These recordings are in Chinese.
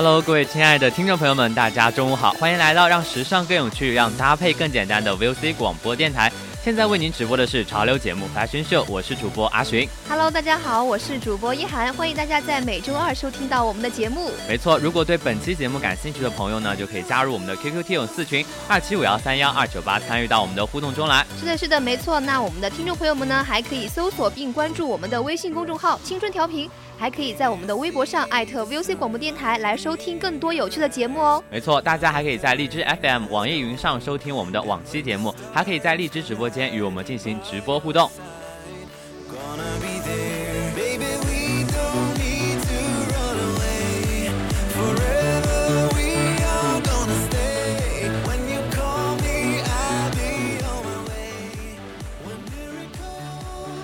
！Hello，各位亲爱的听众朋友们，大家中午好，欢迎来到让时尚更有趣、让搭配更简单的 VOC 广播电台。现在为您直播的是潮流节目《Fashion Show》，我是主播阿寻。Hello，大家好，我是主播一涵，欢迎大家在每周二收听到我们的节目。没错，如果对本期节目感兴趣的朋友呢，就可以加入我们的 QQ 听友四群二七五幺三幺二九八，参与到我们的互动中来。是的，是的，没错。那我们的听众朋友们呢，还可以搜索并关注我们的微信公众号“青春调频”。还可以在我们的微博上艾特 VOC 广播电台来收听更多有趣的节目哦。没错，大家还可以在荔枝 FM、网易云上收听我们的往期节目，还可以在荔枝直播间与我们进行直播互动。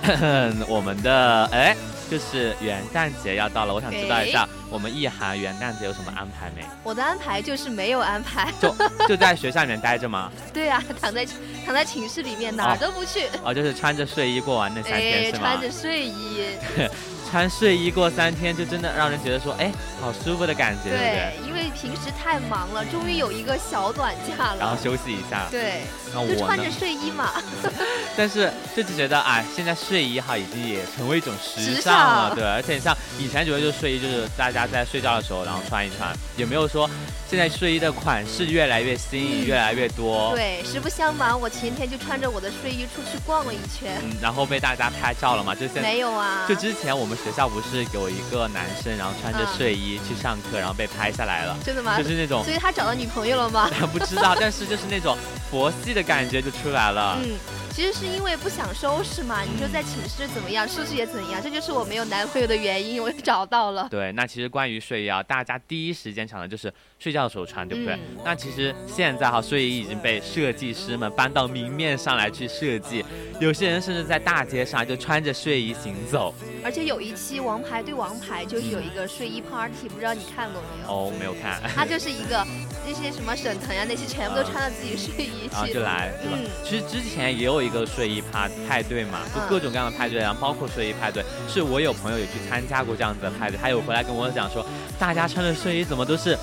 我们的哎。就是元旦节要到了，我想知道一下，我们意涵元旦节有什么安排没？我的安排就是没有安排，就 就在学校里面待着吗？对啊，躺在躺在寝室里面，哪儿都不去。哦，就是穿着睡衣过完那三天是吗？穿着睡衣。穿睡衣过三天，就真的让人觉得说，哎，好舒服的感觉，对不对？因为平时太忙了，终于有一个小短假了，然后休息一下。对，那我就穿着睡衣嘛。但是就是觉得，哎，现在睡衣哈已经也成为一种时尚了，对。而且你像以前觉得，就睡衣就是大家在睡觉的时候然后穿一穿，也没有说现在睡衣的款式越来越新颖，越来越多。对，实不相瞒，我前天就穿着我的睡衣出去逛了一圈，嗯然后被大家拍照了嘛？就现没有啊？就之前我们。学校不是有一个男生，然后穿着睡衣去上课，然后被拍下来了。真的吗？就是那种，所以他找到女朋友了吗？不知道，但是就是那种佛系的感觉就出来了。嗯。其实是因为不想收拾嘛，你说在寝室怎么样，收拾也怎样，这就是我没有男朋友的原因，我也找到了。对，那其实关于睡衣啊，大家第一时间想的就是睡觉的时候穿，对不对？那其实现在哈，睡衣已经被设计师们搬到明面上来去设计，有些人甚至在大街上就穿着睡衣行走。而且有一期《王牌对王牌》就是有一个睡衣 party，不知道你看过没有？哦，没有看。它就是一个那些什么沈腾呀那些全部都穿了自己睡衣去，就来，对吧？其实之前也有。一个睡衣趴派对嘛，就各种各样的派对，然后包括睡衣派对，是我有朋友也去参加过这样子的派对，他有回来跟我讲说，大家穿的睡衣怎么都是。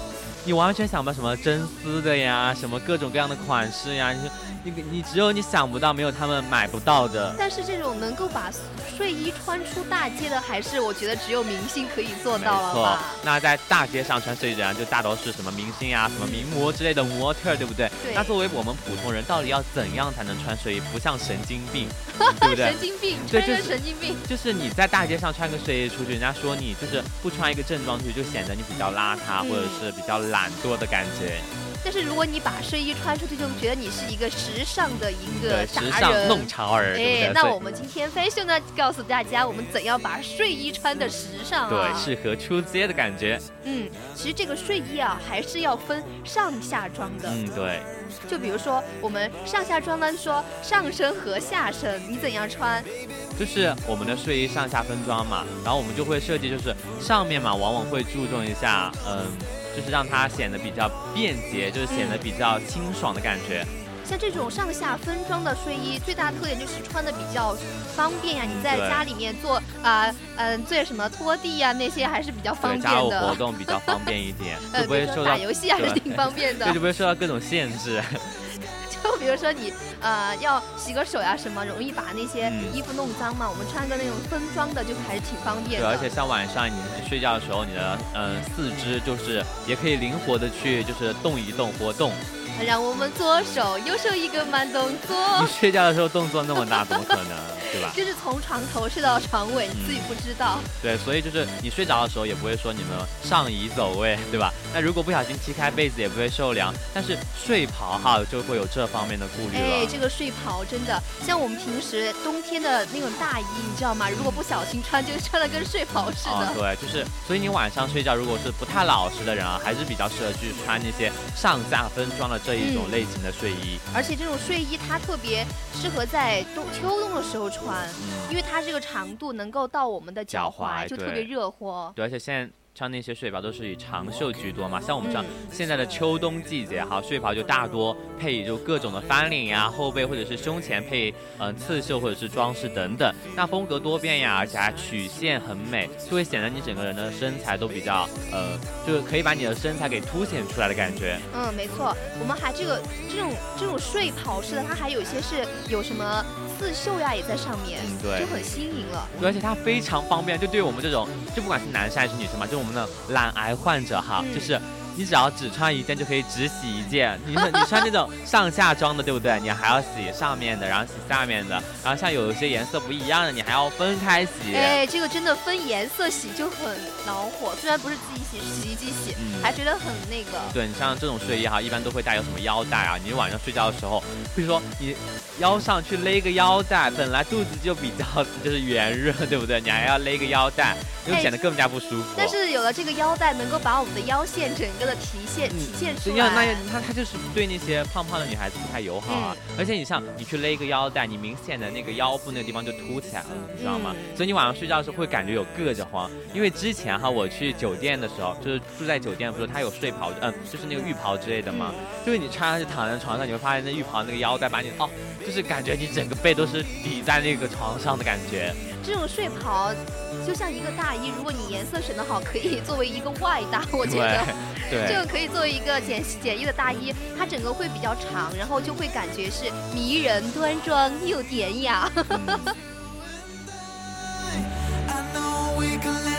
你完全想不到什么真丝的呀，什么各种各样的款式呀，你说你你只有你想不到，没有他们买不到的。但是这种能够把睡衣穿出大街的，还是我觉得只有明星可以做到了吧？那在大街上穿睡衣的人，就大多是什么明星啊，什么名模之类的模特，对不对？对。那作为我们普通人，到底要怎样才能穿睡衣，不像神经病，对不对？神经病，对，就是神经病。就是你在大街上穿个睡衣出去，人家说你就是不穿一个正装出去，就显得你比较邋遢，或者是比较。懒惰的感觉，但是如果你把睡衣穿出去，就觉得你是一个时尚的一个时尚弄潮儿。哎，那我们今天 fashion 呢，告诉大家我们怎样把睡衣穿的时尚，对，适合出街的感觉。嗯，其实这个睡衣啊，还是要分上下装的。嗯，对。就比如说我们上下装呢，说上身和下身，你怎样穿？就是我们的睡衣上下分装嘛，然后我们就会设计，就是上面嘛，往往会注重一下，嗯。就是让它显得比较便捷，就是显得比较清爽的感觉。像这种上下分装的睡衣，最大的特点就是穿的比较方便呀。你在家里面做啊，嗯，做什么拖地呀那些还是比较方便的。家务活动比较方便一点，就不会 受到打游戏还是挺方便的，就不会受到各种限制。就 比如说你呃要洗个手呀什么，容易把那些嗯衣服弄脏嘛。我们穿个那种分装的就还是挺方便对，的。而且像晚上你睡觉的时候，你的嗯四肢就是也可以灵活的去就是动一动活动。让我们左手右手一个慢动作你，睡觉的时候动作那么大，怎么可能，对吧？就是从床头睡到床尾，你自己不知道。对，所以就是你睡着的时候也不会说你们上移走位，对吧？那如果不小心踢开被子也不会受凉，但是睡袍哈就会有这方面的顾虑了。哎，这个睡袍真的像我们平时冬天的那种大衣，你知道吗？如果不小心穿，就穿的跟睡袍似的。啊，对，就是，所以你晚上睡觉，如果是不太老实的人啊，还是比较适合去穿那些上下分装的这一种嗯类型的睡衣。而且这种睡衣它特别适合在冬秋冬的时候穿，嗯，因为它这个长度能够到我们的脚脚踝就特别热乎。对，而且现在穿那些睡袍都是以长袖居多嘛，像我们这样嗯现在的秋冬季节哈，睡袍就大多配就各种的翻领呀、后背或者是胸前配嗯、呃刺绣或者是装饰等等，那风格多变呀，而且还曲线很美，就会显得你整个人的身材都比较呃，就是可以把你的身材给凸显出来的感觉。嗯，没错，我们还这个这种这种睡袍式的，它还有一些是有什么刺绣呀也在上面，嗯对就很新颖了。对，而且它非常方便，就对于我们这种，就不管是男生还是女生嘛，就我们的懒癌患者哈，嗯就是你只要只穿一件就可以只洗一件。你们 你穿那种上下装的，对不对？你还要洗上面的，然后洗下面的，然后像有一些颜色不一样的，你还要分开洗。哎，这个真的分颜色洗就很恼火，虽然不是自己洗，是洗衣机洗，嗯还觉得很那个。对你像这种睡衣哈，一般都会带有什么腰带啊？你晚上睡觉的时候，比如说你腰上去勒个腰带，本来肚子就比较 就是圆润，对不对？你还要勒个腰带，就哎显得更加不舒服。但是有了这个腰带，能够把我们的腰线整个的提现嗯体现出对呀，那来。那他就是对那些胖胖的女孩子不太友好啊。嗯而且你像你去勒一个腰带，你明显的那个腰部那个地方就凸起来了，你知道吗？嗯所以你晚上睡觉的时候会感觉有硌着慌。因为之前哈我去酒店的时候，就是住在酒店，不是它有睡袍，嗯，就是那个浴袍之类的嘛。就是你穿上去躺在床上，你会发现那浴袍那个腰带把你哦，就是感觉你整个背都是抵在那个床上的感觉。这种睡袍就像一个大衣，如果你颜色选得好，可以作为一个外搭，我觉得。对对。这个可以作为一个简简易的大衣，它整个会比较长，然后就会感觉是迷人、端庄又典雅。I know we can last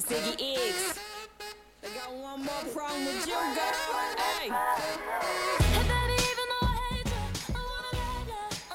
Ziggy X. I got one more problem with you, girl. Hey.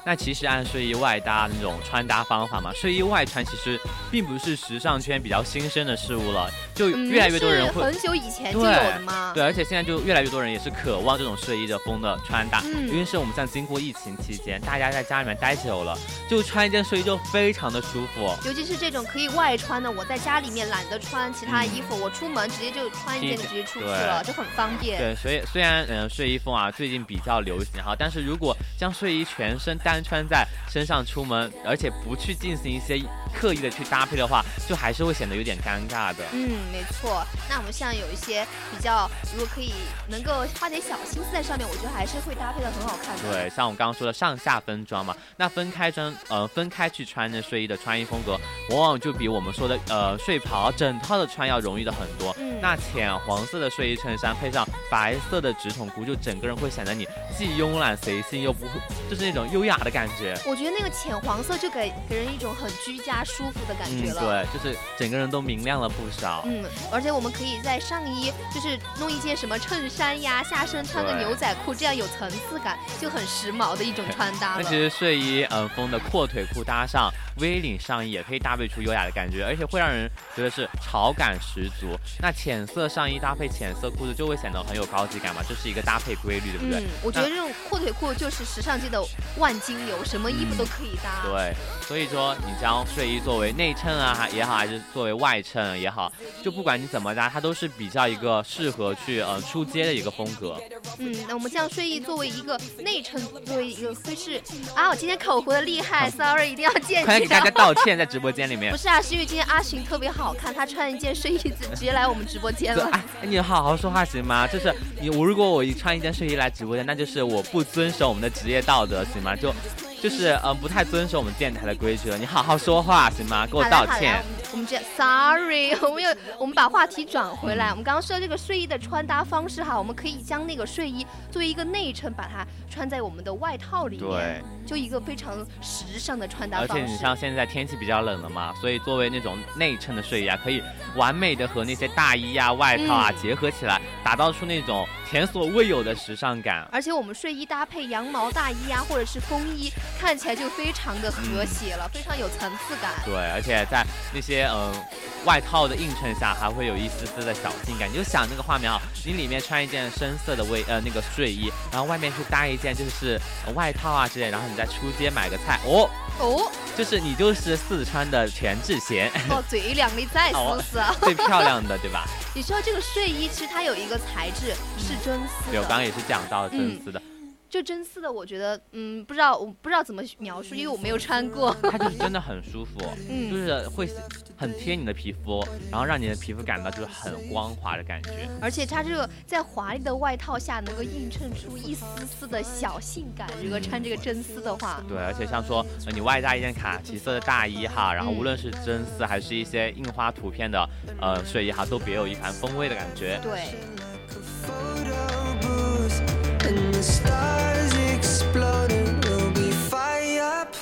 那其实按睡衣外搭那种穿搭方法嘛，睡衣外穿其实并不是时尚圈比较新生的事物了，就嗯越来越多人会。是很久以前就有对的嘛。对，而且现在就越来越多人也是渴望这种睡衣的风的穿搭，嗯因为是我们像经过疫情期间，大家在家里面待久了，就穿一件睡衣就非常的舒服。尤其是这种可以外穿的，我在家里面懒得穿其他衣服，我出门直接就穿一件就直接出去了，就很方便。对，所以虽然嗯、呃睡衣风啊最近比较流行哈，但是如果将睡衣全身单穿在身上出门，而且不去进行一些刻意的去搭配的话，就还是会显得有点尴尬的。嗯，没错。那我们像有一些比较，如果可以能够花点小心思在上面，我觉得还是会搭配的很好看的。对，像我刚刚说的上下分装嘛，那分开穿，呃，分开去穿的睡衣的穿衣风格，往往就比我们说的呃睡袍整套的穿要容易的很多。嗯那浅黄色的睡衣衬衫配上白色的直筒裤，就整个人会显得你既慵懒随性，又不会就是那种优雅的感觉。我觉得那个浅黄色就给给人一种很居家舒服的感嗯，觉了。对，就是整个人都明亮了不少。嗯，而且我们可以在上衣就是弄一件什么衬衫呀，下身穿个牛仔裤，这样有层次感，就很时髦的一种穿搭了。那其实睡衣嗯风的阔腿裤搭上 V 领上衣，也可以搭配出优雅的感觉，而且会让人觉得是潮感十足。那浅色上衣搭配浅色裤子，就会显得很有高级感嘛，这是一个搭配规律，对不对？嗯，我觉得这种阔腿裤就是时尚界的万金油，什么衣服都可以搭。对，所以说你将睡衣作为内衬啊也好，还是作为外衬也好，就不管你怎么搭，它都是比较一个适合去呃出街的一个风格。嗯，那我们将睡衣作为一个内衬，作为一个会是啊，我今天口活的厉害，sorry，一定要见给大家。道歉，在直播间里面不。是啊，是因为今天阿寻特别好看，他穿一件睡衣子直接来我们直直播间，了。哎，你好好说话行吗？就是你，我如果我一穿一件睡衣来直播间，那就是我不遵守我们的职业道德，行吗？就，就是嗯、呃不太遵守我们电台的规矩了。你好好说话行吗？给我道歉。我们这 sorry，我们又我们把话题转回来。我们刚刚说的这个睡衣的穿搭方式哈，我们可以将那个睡衣作为一个内衬，把它穿在我们的外套里面对，就一个非常时尚的穿搭方式。而且你像现在天气比较冷了嘛，所以作为那种内衬的睡衣啊，可以完美的和那些大衣啊、外套啊、嗯结合起来，打造出那种前所未有的时尚感。而且我们睡衣搭配羊毛大衣啊，或者是风衣，看起来就非常的和谐了，非常有层次感。对，而且在那些嗯、外套的映衬下，还会有一丝丝的小性感。你就想那个画面啊，你里面穿一件深色的卫呃那个睡衣，然后外面去搭一件就是、呃外套啊之类，然后你再出街买个菜，哦，哦就是你就是四川的全智贤，哦，最靓的再哦丝丝啊！最漂亮的，对吧？你说这个睡衣其实它有一个材质是真丝对，我刚刚，也是讲到真丝的，就真丝的，我觉得嗯，不知道我不知道怎么描述，因为我没有穿过。它就是真的很舒服，就嗯，是会很贴你的皮肤，然后让你的皮肤感到就是很光滑的感觉。而且它这个在华丽的外套下能够映衬出一丝丝的小性感。如果穿这个真丝的话，对，而且像说呃你外加一件卡其色的大衣哈，然后嗯无论是真丝还是一些印花图片的呃睡衣哈，都别有一番风味的感觉。对，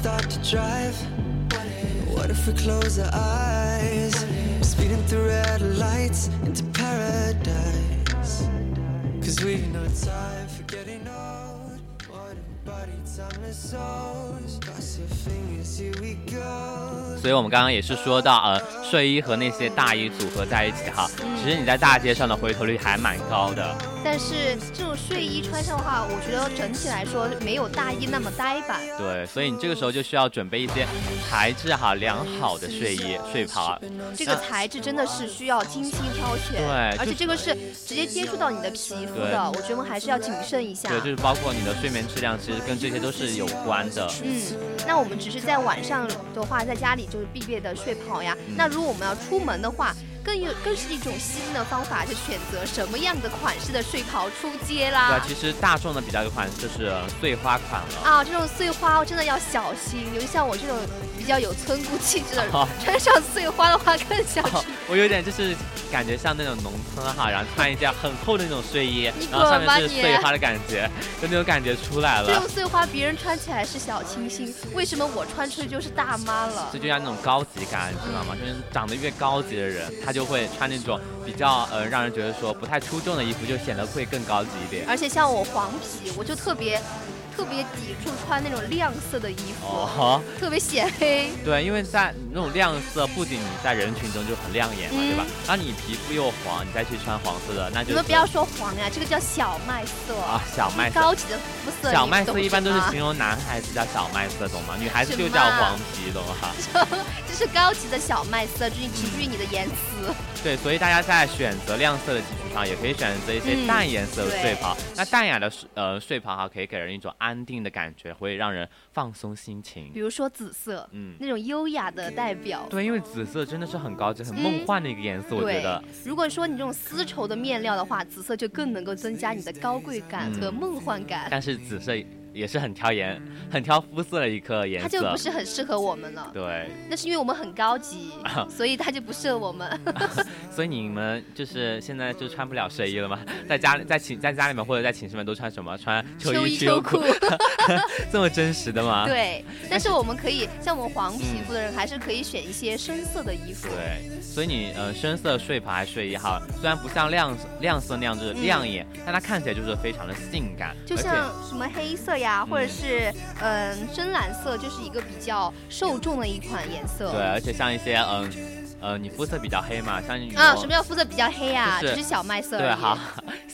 start to drive? What if we close our eyes? Speeding through red lights into paradise. Cause we know time for getting old. What if body time is souls? Cross your fingers, here we go. 所以我们刚刚也是说到，呃，睡衣和那些大衣组合在一起哈，其实你在大街上的回头率还蛮高的。但是这种睡衣穿上的话，我觉得整体来说没有大衣那么呆板。对，所以你这个时候就需要准备一些材质哈良好的睡衣、睡袍。这个材质真的是需要精心挑选，对而且这个是直接接触到你的皮肤的，我觉得我们还是要谨慎一下。对，就是包括你的睡眠质量，其实跟这些都是有关的。嗯，那我们只是在晚上的话，在家里就是必备的睡袍呀。嗯那如果我们要出门的话，更有更是一种新的方法，就选择什么样的款式的睡袍出街啦对啊，。其实大众的比较有款就是呃碎花款了。啊，这种碎花真的要小心，尤其像我这种比较有村姑气质的人，哦穿上碎花的话更小哦心。我有点就是感觉像那种农村哈，然后穿一件很厚的那种睡衣你，然后上面是碎花的感觉，就那种感觉出来了这种。碎花别人穿起来是小清新，为什么我穿出去就是大妈了这？就像那种高级感，你知道吗？就是长得越高级的人，他就会穿那种比较呃让人觉得说不太出众的衣服，就显得会更高级一点。而且像我黄皮，我就特别特别抵触穿那种亮色的衣服，哦，特别显黑。对，因为在那种亮色，不仅你在人群中就很亮眼嘛，对吧？然后你皮肤又黄，你再去穿黄色的，那就是你们不要说黄呀，这个叫小麦色啊小麦色。高级的肤色。小麦色一般都是形容男孩子叫小麦色，懂吗？女孩子就叫黄皮，懂吗？这是高级的小麦色，就是取决于你的言辞。对，所以大家在选择亮色的基础上，也可以选择一些嗯淡颜色的睡袍。那淡雅的睡呃睡袍哈，可以给人一种安定的感觉，会让人放松心情比。如说紫色，嗯，那种优雅的代表。对，因为紫色真的是很高级、很梦嗯幻的一个颜色，我觉得。，如果说你这种丝绸的面料的话，紫色就更能够增加你的高贵感嗯和梦幻感，但是紫色也是很挑颜、很挑肤色的一颗颜色。它就不是很适合我们了。对，那是因为我们很高级，所以它就不适合我们。所以你们就是现在就穿不了睡衣了吗？在家里、在寝、在家里面或者在寝室里面都穿什么？穿秋衣、秋裤，这么真实的吗？对，但是我们可以像我们黄皮肤的人，还是可以选一些深色的衣服。对，所以你呃深色睡袍还是睡衣哈，虽然不像亮亮色那样就是亮眼，但它看起来就是非常的性感，就像什么黑色呀，或者是嗯深蓝色，就是一个比较受众的一款颜色。对，而且像一些嗯呃，你肤色比较黑嘛，像你啊，什么叫肤色比较黑啊？就是只是小麦色。对，好，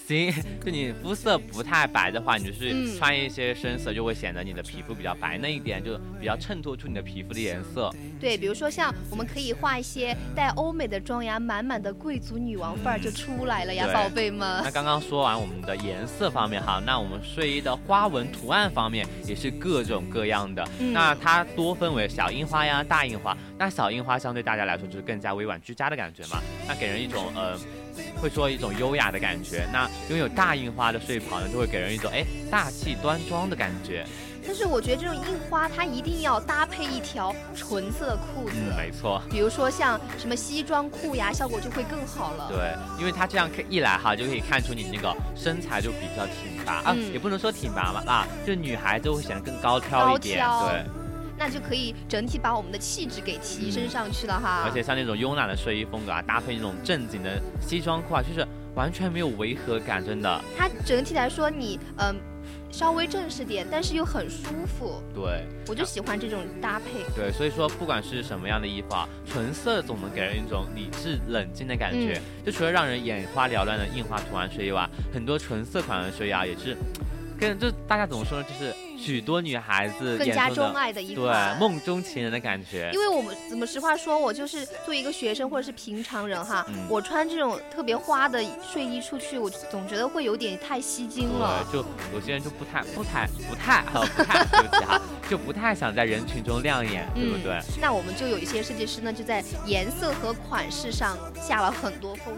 行，就你肤色不太白的话，你就是嗯穿一些深色，就会显得你的皮肤比较白嫩一点，就比较衬托出你的皮肤的颜色。对，比如说像我们可以画一些带欧美的妆呀，满满的贵族女王范儿就出来了呀，宝贝们那。刚刚说完我们的颜色方面哈，那我们睡衣的花纹图案方面也是各种各样的。嗯那它多分为小樱花呀、大樱花。那小樱花相对大家来说就是更加委婉居家的感觉嘛，那给人一种呃。会说一种优雅的感觉，那拥有大印花的睡袍呢，就会给人一种哎大气端庄的感觉。但是我觉得这种印花它一定要搭配一条纯色的裤子，嗯，没错。比如说像什么西装裤呀，效果就会更好了。对，因为它这样可一来哈，就可以看出你那个身材就比较挺拔啊，嗯也不能说挺拔嘛啊，就女孩子会显得更高挑一点，对。那就可以整体把我们的气质给提升上去了哈。而且像那种慵懒的睡衣风格啊，搭配那种正经的西装裤啊，就是完全没有违和感，真的。它整体来说你嗯、稍微正式点，但是又很舒服，对我就喜欢这种搭配。对，所以说不管是什么样的衣服啊，纯色总能给人一种理智冷静的感觉。嗯就除了让人眼花缭乱的印花图案睡衣外，很多纯色款的睡衣啊，也是跟就大家怎么说呢，就是许多女孩子更加钟爱的一对款。梦中情人的感觉。因为我们怎么实话说，我就是作为一个学生或者是平常人哈，嗯我穿这种特别花的睡衣出去，我总觉得会有点太吸睛了。对，就有些人就不太、不太、不太、呃、不太，对不起哈，就不太想在人群中亮眼，对不嗯对？那我们就有一些设计师呢，就在颜色和款式上下了很多功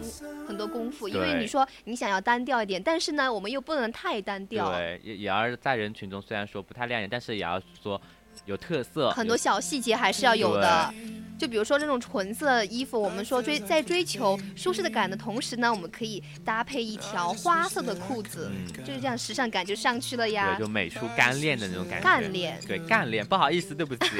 很多功夫，因为你说你想要单调一点，但是呢，我们又不能太单调，对，也也要在人群中虽然说不太亮眼，但是也要说有特色，很多小细节还是要有的。就比如说这种纯色的衣服，我们说追在追求舒适的感的同时呢，我们可以搭配一条花色的裤子，嗯就是这样时尚感就上去了呀对，。就美出干练的那种感觉。干练对，干练，不好意思，对不起。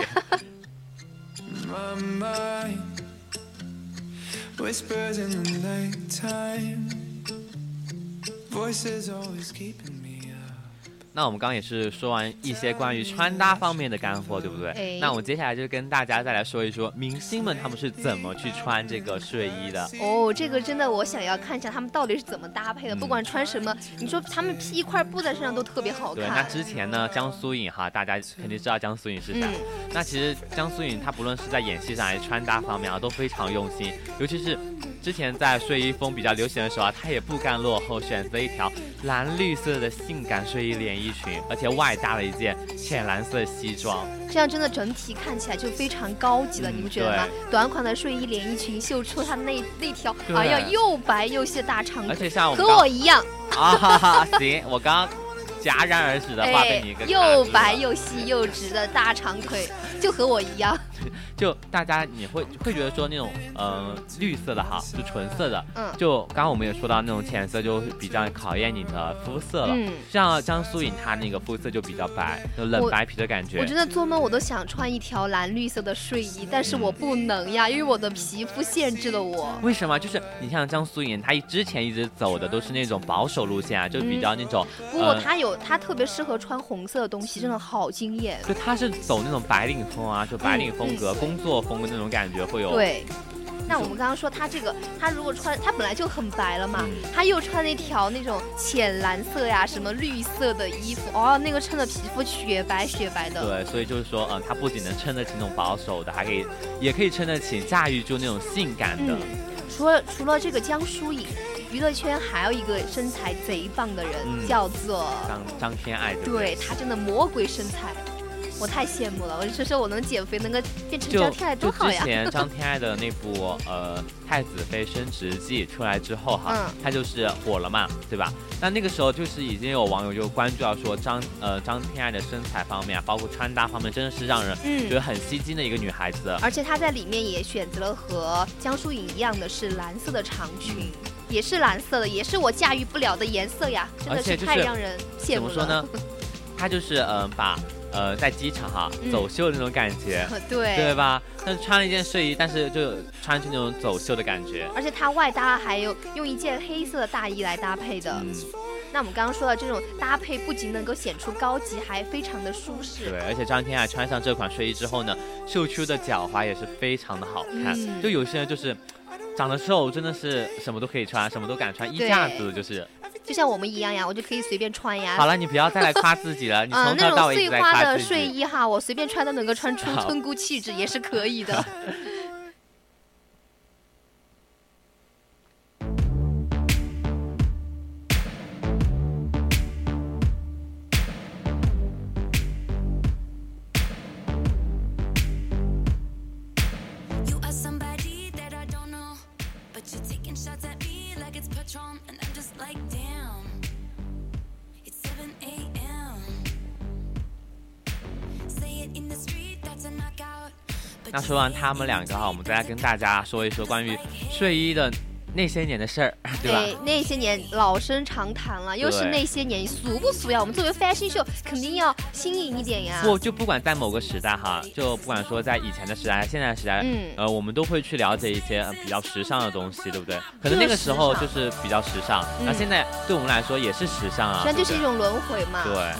那我们刚刚也是说完一些关于穿搭方面的干货，对不对？哎那我们接下来就跟大家再来说一说明星们他们是怎么去穿这个睡衣的。哦，这个真的我想要看一下他们到底是怎么搭配的，嗯不管穿什么，你说他们披一块布在身上都特别好对，那。之前呢，江苏影哈，大家肯定知道江苏影是谁。嗯那其实江苏颖她不论是在演戏上还是穿搭方面啊，都非常用心。尤其是之前在睡衣风比较流行的时候啊，她也不甘落后，选择一条蓝绿色的性感睡衣连衣裙，而且外搭了一件浅蓝色西装。这样真的整体看起来就非常高级了，嗯你不觉得吗？短款的睡衣连衣裙秀出它那那条，对哎呀，又白又细的大长而腿，且像我和我一样，啊哈哈，行，我刚刚戛然而止的话被你一个哎又白又细又直的大长腿，就和我一样。就大家你会会觉得说那种嗯、呃绿色的哈，就纯色的，嗯就刚刚我们也说到那种浅色就比较考验你的肤色了。嗯，像江苏颖她那个肤色就比较白，就冷白皮的感觉我。真的做梦我都想穿一条蓝绿色的睡衣，但是我不能呀，因为我的皮肤限制了我。为什么？就是你像江苏颖，她之前一直走的都是那种保守路线啊，就比较那种，不过呃它有，她特别适合穿红色的东西，真的好惊艳。就她是走那种白领风啊，就白领风格、工作风的那种感觉会有。嗯对。那我们刚刚说他这个，他如果穿，他本来就很白了嘛，嗯它又穿了一条那种浅蓝色呀、什么绿色的衣服，哦，那个衬的皮肤雪白雪白的。对，所以就是说，嗯，他不仅能撑得起那种保守的，还可以，也可以撑得起驾驭住那种性感的。嗯，除了除了这个江疏影，娱乐圈还有一个身材贼棒的人，嗯叫做，张张天爱，对不对她真的魔鬼身材，我太羡慕了。我就说我能减肥，能够变成张天爱多好呀！之前张天爱的那部呃《太子妃升职记》出来之后哈，嗯她就是火了嘛，对吧？那那个时候就是已经有网友就关注到说张呃张天爱的身材方面啊，包括穿搭方面，真的是让人觉嗯得，很吸睛的一个女孩子。而且她在里面也选择了和江疏影一样的是蓝色的长裙。也是蓝色的，也是我驾驭不了的颜色呀，真的是太让人羡慕了。怎么说呢？她就是嗯、呃把呃在机场哈嗯走秀的那种感觉。对对吧？但是穿了一件睡衣，但是就穿出那种走秀的感觉。而且它外搭还有用一件黑色的大衣来搭配的。嗯，那我们刚刚说的这种搭配，不仅能够显出高级，还非常的舒适。对，而且张天爱穿上这款睡衣之后呢，秀出的脚踝也是非常的好看。嗯就有些人就是长得瘦，真的是什么都可以穿，什么都敢穿，一对架子就是。就像我们一样呀，我就可以随便穿呀。好了，你不要再来夸自己了，你嗯、从那头到尾一直在种碎花。的睡衣哈，我随便穿都能够穿 出村姑气质，也是可以的。那说完他们两个哈，我们再来跟大家说一说关于睡衣的那些年的事儿，对吧？对，那些年老生常谈了，又是那些年俗不俗呀？我们作为 fashion show，肯定要新颖一点呀。不，就不管在某个时代哈，就不管说在以前的时代、现在的时代，嗯呃，我们都会去了解一些、呃、比较时尚的东西，对不对？可能那个时候就是比较时尚，那、嗯现在对我们来说也是时尚啊，实际上就是一种轮回嘛。对，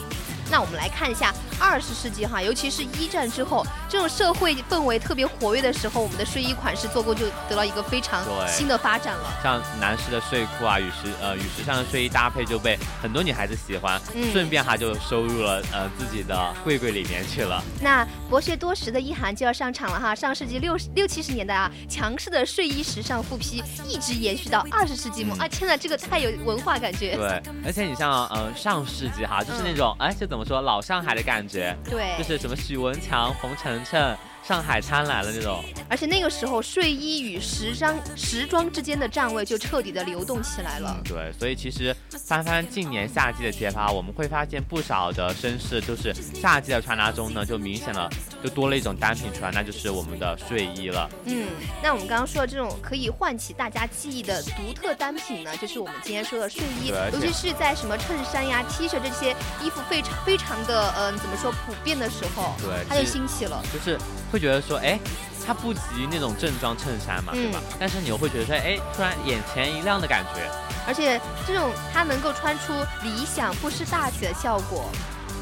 那我们来看一下二十世纪哈，尤其是一战之后，这种社会氛围特别活跃的时候，我们的睡衣款式做工就得到一个非常新的发展了。像男士的睡裤啊，与时呃与时尚的睡衣搭配就被很多女孩子喜欢，嗯顺便哈就收入了呃自己的柜柜里面去了。那博学多识的一涵就要上场了哈，上世纪六十六七十年代啊，强势的睡衣时尚复批一直延续到二十世纪末、嗯啊！天呐，这个太有文化感觉。对，而且你像呃上世纪哈，就是那种哎就怎么说老上海的感觉，对。就是什么许文强、冯程程、上海滩来了这种。而且那个时候睡衣与时装时装之间的站位就彻底的流动起来了。对，所以其实翻翻近年夏季的街拍，我们会发现不少的绅士就是夏季的穿搭中呢，就明显了就多了一种单品出来，那就是我们的睡衣了。嗯，那我们刚刚说的这种可以唤起大家记忆的独特单品呢，就是我们今天说的睡衣尤其是在什么衬衫呀、T 恤这些衣服非常非常的嗯、怎么说普遍的时候，对它就兴起了。就是会觉得说，哎，它不及那种正装衬衫嘛，对吧？但是你又会觉得说，哎，突然眼前一亮的感觉。而且这种它能够穿出理想不失大体的效果，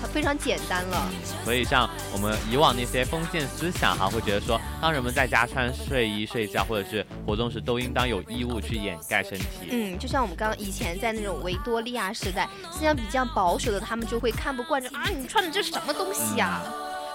它非常简单了。所以像我们以往那些封建思想哈，会觉得说，当人们在家穿睡衣睡觉或者是活动时，都应当有衣物去掩盖身体。嗯，就像我们刚刚以前在那种维多利亚时代，思想比较保守的，他们就会看不惯这啊，你穿的这是什么东西呀、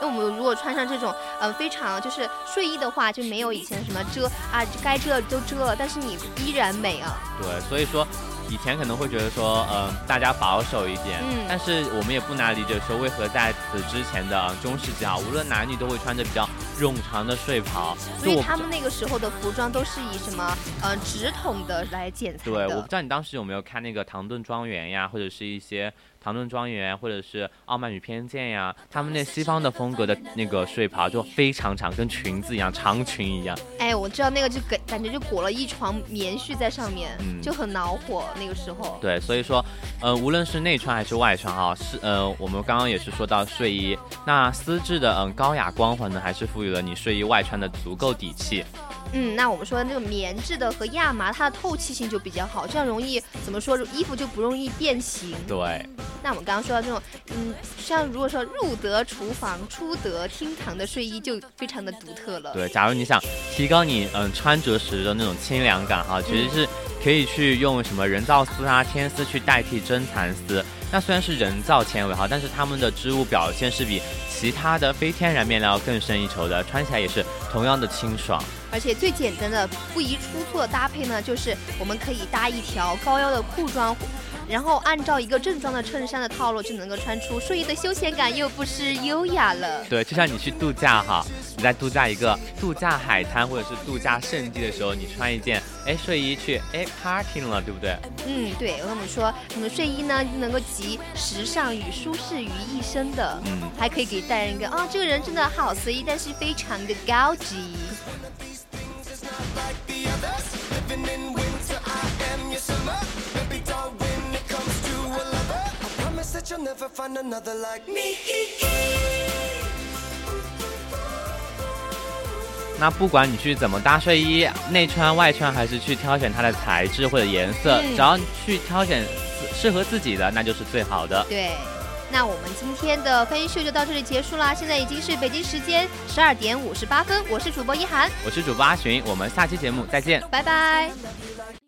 那我们如果穿上这种，呃，非常就是睡衣的话，就没有以前什么遮啊，该遮的都遮了，但是你依然美啊。对，所以说以前可能会觉得说，嗯、大家保守一点，嗯但是我们也不难理解说，为何在此之前的呃中世纪啊，无论男女都会穿着比较冗长的睡袍。所以他们那个时候的服装都是以什么呃直筒的来剪裁对，我不知。道你当时有没有看那个《唐顿庄园》呀，或者是一些《唐顿庄园》，或者是《傲慢与偏见》呀，他们那西方的风格的那个睡袍就非常长，跟裙子一样，长裙一样。哎，我知道那个就感感觉就裹了一床棉絮在上面，嗯就很恼火那个时候。对，所以说，呃，无论是内穿还是外穿哈，是呃，我们刚刚也是说到睡衣，那丝质的嗯、高雅光环呢，还是赋予了你睡衣外穿的足够底气。嗯，那我们说的那种棉质的和亚麻，它的透气性就比较好，这样容易怎么说，衣服就不容易变形。对，那我们刚刚说到这种，嗯，像如果说入得厨房、出得厅堂的睡衣，就非常的独特了。对，假如你想提高你嗯穿着时的那种清凉感哈，其实是可以去用什么人造丝啊、天丝去代替真蚕丝。那虽然是人造纤维哈，但是它们的织物表现是比其他的非天然面料更胜一筹的，穿起来也是同样的清爽。而且最简单的、不宜出错的搭配呢，就是我们可以搭一条高腰的裤装。然后按照一个正装的衬衫的套路，就能够穿出睡衣的休闲感，又不失优雅了。对，就像你去度假哈，你在度假一个度假海滩或者是度假胜地的时候，你穿一件哎睡衣去哎 party 了，对不对？嗯，对，我跟我们说，我们睡衣呢能够集时尚与舒适于一身的，嗯还可以给带人一个啊、这个人真的好随意，但是非常的高级。You'll never find another like me. 那不管你去怎么搭睡衣，内穿外穿还是去挑选它的材质或者颜色，嗯只要你去挑选适合自己的，那就是最好的。对。那我们今天的分秀就到这里结束啦，现在已经是北京时间十二点五十八分，我是主播一涵，我是主播阿寻，我们下期节目再见。拜拜。